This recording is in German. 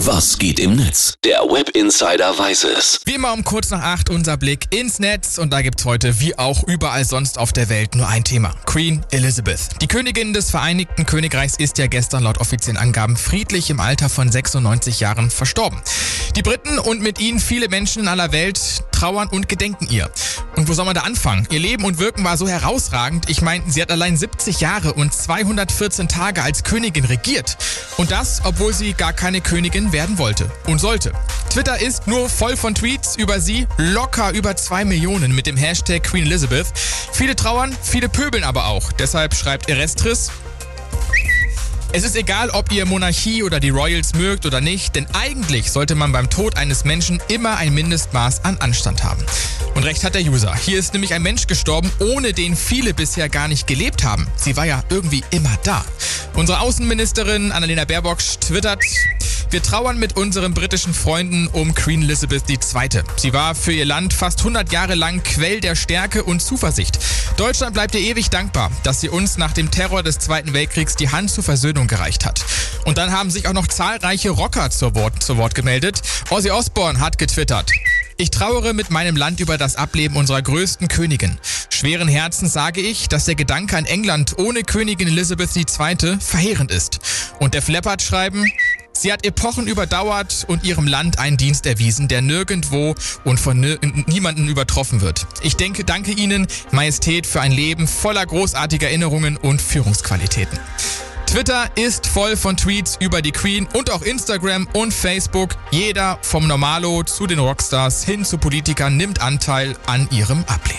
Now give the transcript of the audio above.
Was geht im Netz? Der Web Insider weiß es. Wie immer um kurz nach acht unser Blick ins Netz und da gibt's heute wie auch überall sonst auf der Welt nur ein Thema. Queen Elizabeth. Die Königin des Vereinigten Königreichs ist ja gestern laut offiziellen Angaben friedlich im Alter von 96 Jahren verstorben. Die Briten und mit ihnen viele Menschen in aller Welt trauern und gedenken ihr. Und wo soll man da anfangen? Ihr Leben und Wirken war so herausragend. Ich meine, sie hat allein 70 Jahre und 214 Tage als Königin regiert. Und das, obwohl sie gar keine Königin werden wollte und sollte. Twitter ist nur voll von Tweets über sie, locker über 2 Millionen mit dem Hashtag Queen Elizabeth. Viele trauern, viele pöbeln aber auch. Deshalb schreibt Erestris, es ist egal, ob ihr Monarchie oder die Royals mögt oder nicht, denn eigentlich sollte man beim Tod eines Menschen immer ein Mindestmaß an Anstand haben. Und recht hat der User. Hier ist nämlich ein Mensch gestorben, ohne den viele bisher gar nicht gelebt haben. Sie war ja irgendwie immer da. Unsere Außenministerin Annalena Baerbock twittert, wir trauern mit unseren britischen Freunden um Queen Elizabeth II. Sie war für ihr Land fast 100 Jahre lang Quell der Stärke und Zuversicht. Deutschland bleibt ihr ewig dankbar, dass sie uns nach dem Terror des Zweiten Weltkriegs die Hand zur Versöhnung gereicht hat. Und dann haben sich auch noch zahlreiche Rocker zu Wort, zu Wort gemeldet. Ozzy Osbourne hat getwittert. Ich trauere mit meinem Land über das Ableben unserer größten Königin. Schweren Herzens sage ich, dass der Gedanke an England ohne Königin Elizabeth II. verheerend ist. Und der Flappert schreiben, Sie hat Epochen überdauert und ihrem Land einen Dienst erwiesen, der nirgendwo und von niemanden übertroffen wird. Ich denke, danke Ihnen, Majestät, für ein Leben voller großartiger Erinnerungen und Führungsqualitäten. Twitter ist voll von Tweets über die Queen und auch Instagram und Facebook. Jeder vom Normalo zu den Rockstars hin zu Politikern nimmt Anteil an ihrem Ableben.